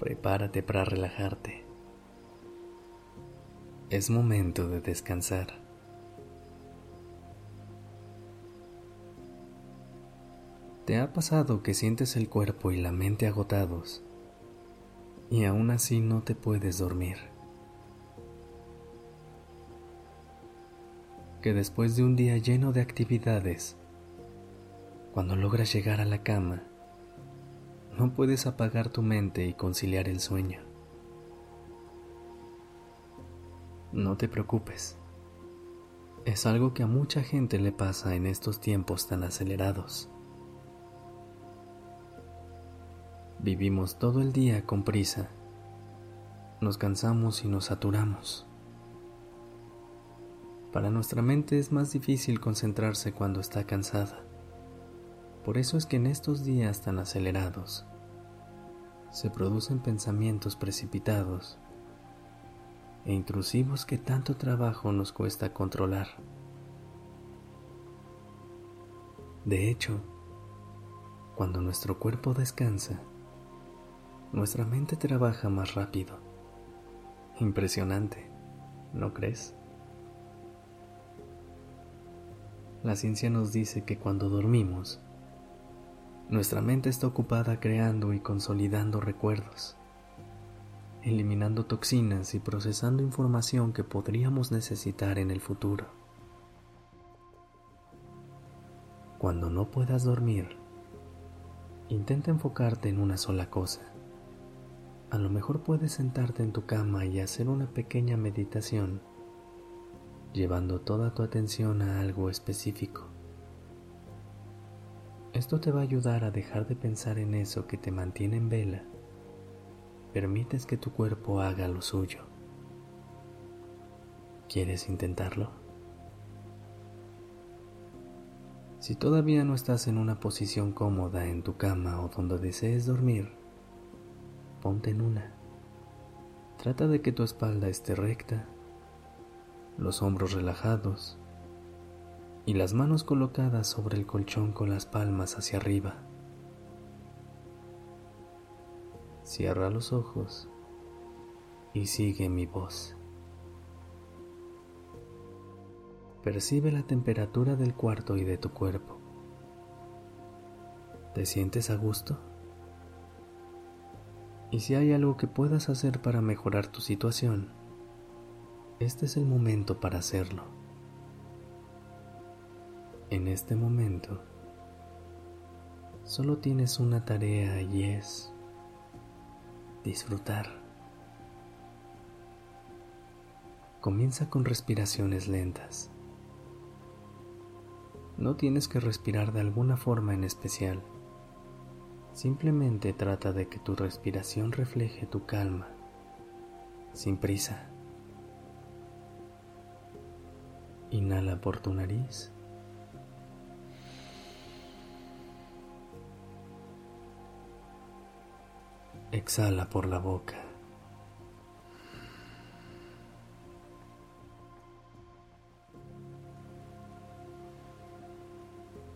Prepárate para relajarte. Es momento de descansar. ¿Te ha pasado que sientes el cuerpo y la mente agotados y aún así no te puedes dormir? Que después de un día lleno de actividades, cuando logras llegar a la cama, no puedes apagar tu mente y conciliar el sueño. No te preocupes. Es algo que a mucha gente le pasa en estos tiempos tan acelerados. Vivimos todo el día con prisa. Nos cansamos y nos saturamos. Para nuestra mente es más difícil concentrarse cuando está cansada. Por eso es que en estos días tan acelerados se producen pensamientos precipitados e intrusivos que tanto trabajo nos cuesta controlar. De hecho, cuando nuestro cuerpo descansa, nuestra mente trabaja más rápido. Impresionante, ¿no crees? La ciencia nos dice que cuando dormimos, nuestra mente está ocupada creando y consolidando recuerdos, eliminando toxinas y procesando información que podríamos necesitar en el futuro. Cuando no puedas dormir, intenta enfocarte en una sola cosa. A lo mejor puedes sentarte en tu cama y hacer una pequeña meditación, llevando toda tu atención a algo específico. Esto te va a ayudar a dejar de pensar en eso que te mantiene en vela. Permites que tu cuerpo haga lo suyo. ¿Quieres intentarlo? Si todavía no estás en una posición cómoda en tu cama o donde desees dormir, ponte en una. Trata de que tu espalda esté recta, los hombros relajados y las manos colocadas sobre el colchón con las palmas hacia arriba. Cierra los ojos y sigue mi voz. Percibe la temperatura del cuarto y de tu cuerpo. ¿Te sientes a gusto? Y si hay algo que puedas hacer para mejorar tu situación, este es el momento para hacerlo en este momento solo tienes una tarea y es disfrutar. Comienza con respiraciones lentas. No tienes que respirar de alguna forma en especial. Simplemente trata de que tu respiración refleje tu calma, sin prisa. Inhala por tu nariz. Exhala por la boca.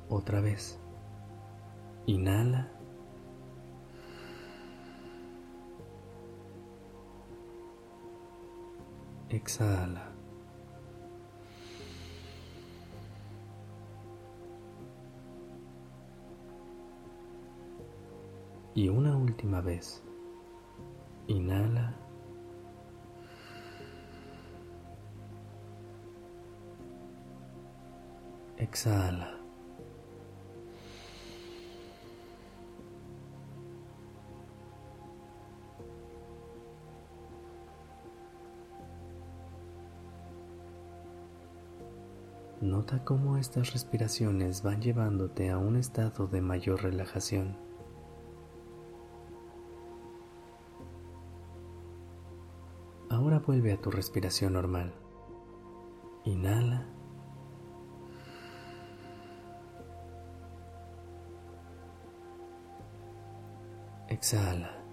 Otra vez. Inhala. Exhala. Y una última vez. Inhala. Exhala. Nota cómo estas respiraciones van llevándote a un estado de mayor relajación. Vuelve a tu respiración normal. Inhala. Exhala.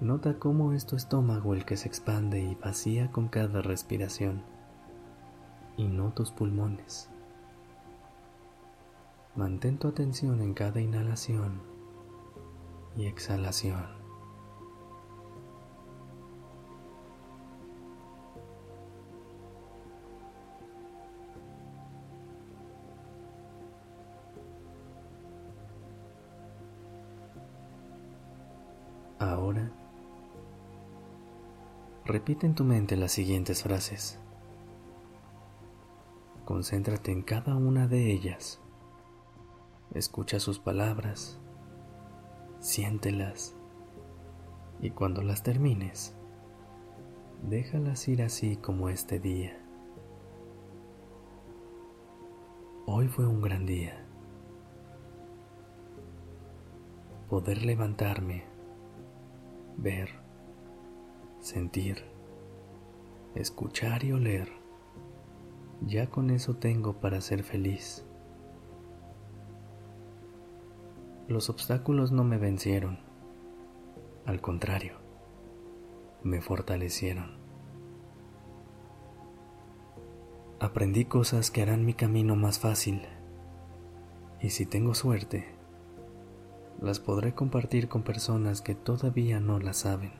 Nota cómo es tu estómago el que se expande y vacía con cada respiración, y no tus pulmones. Mantén tu atención en cada inhalación y exhalación. Ahora Repite en tu mente las siguientes frases. Concéntrate en cada una de ellas. Escucha sus palabras, siéntelas y cuando las termines, déjalas ir así como este día. Hoy fue un gran día. Poder levantarme, ver, sentir, escuchar y oler, ya con eso tengo para ser feliz. Los obstáculos no me vencieron, al contrario, me fortalecieron. Aprendí cosas que harán mi camino más fácil y si tengo suerte, las podré compartir con personas que todavía no las saben.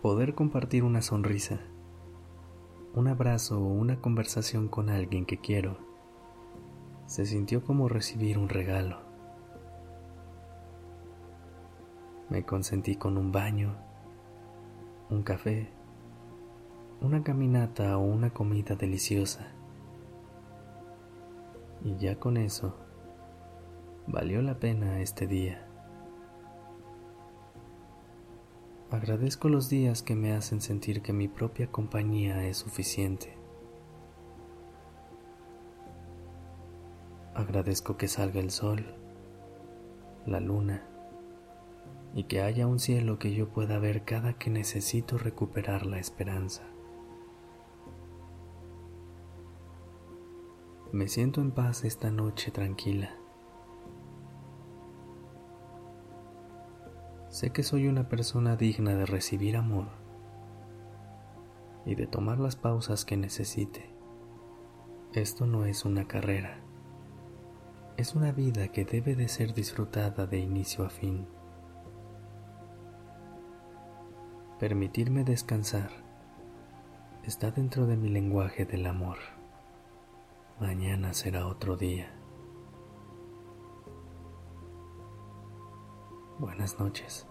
Poder compartir una sonrisa, un abrazo o una conversación con alguien que quiero se sintió como recibir un regalo. Me consentí con un baño, un café, una caminata o una comida deliciosa. Y ya con eso, valió la pena este día. Agradezco los días que me hacen sentir que mi propia compañía es suficiente. Agradezco que salga el sol, la luna y que haya un cielo que yo pueda ver cada que necesito recuperar la esperanza. Me siento en paz esta noche tranquila. Sé que soy una persona digna de recibir amor y de tomar las pausas que necesite. Esto no es una carrera, es una vida que debe de ser disfrutada de inicio a fin. Permitirme descansar está dentro de mi lenguaje del amor. Mañana será otro día. Buenas noches.